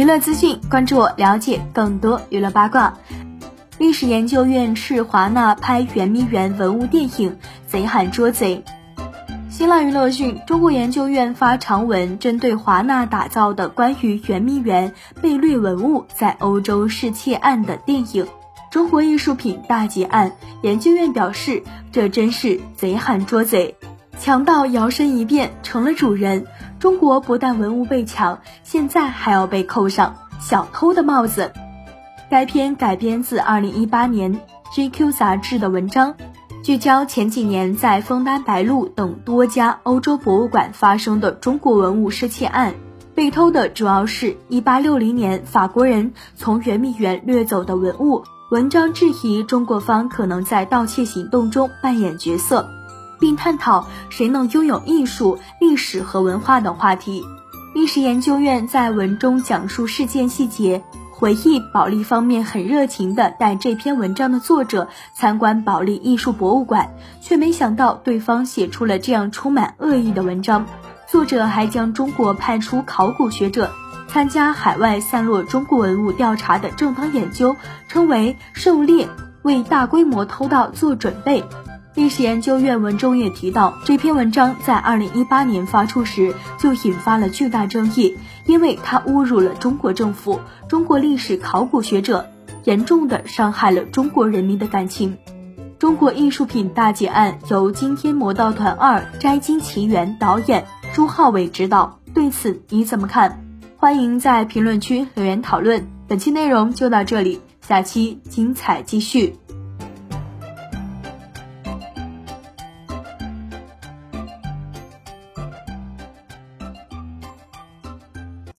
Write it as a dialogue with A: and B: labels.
A: 娱乐资讯，关注我，了解更多娱乐八卦。历史研究院斥华纳拍圆明园文物电影，贼喊捉贼。新浪娱乐讯，中国研究院发长文，针对华纳打造的关于圆明园被掠文物在欧洲失窃案的电影《中国艺术品大劫案》，研究院表示，这真是贼喊捉贼，强盗摇身一变成了主人。中国不但文物被抢，现在还要被扣上小偷的帽子。该片改编自2018年 GQ 杂志的文章，聚焦前几年在枫丹白露等多家欧洲博物馆发生的中国文物失窃案。被偷的主要是一八六零年法国人从圆明园掠走的文物。文章质疑中国方可能在盗窃行动中扮演角色。并探讨谁能拥有艺术、历史和文化等话题。历史研究院在文中讲述事件细节，回忆保利方面很热情地带这篇文章的作者参观保利艺术博物馆，却没想到对方写出了这样充满恶意的文章。作者还将中国派出考古学者参加海外散落中国文物调查的正当研究称为狩猎，为大规模偷盗做准备。历史研究院文中也提到，这篇文章在二零一八年发出时就引发了巨大争议，因为它侮辱了中国政府、中国历史考古学者，严重的伤害了中国人民的感情。中国艺术品大劫案由惊天魔盗团二摘金奇缘导演朱浩伟执导，对此你怎么看？欢迎在评论区留言讨论。本期内容就到这里，下期精彩继续。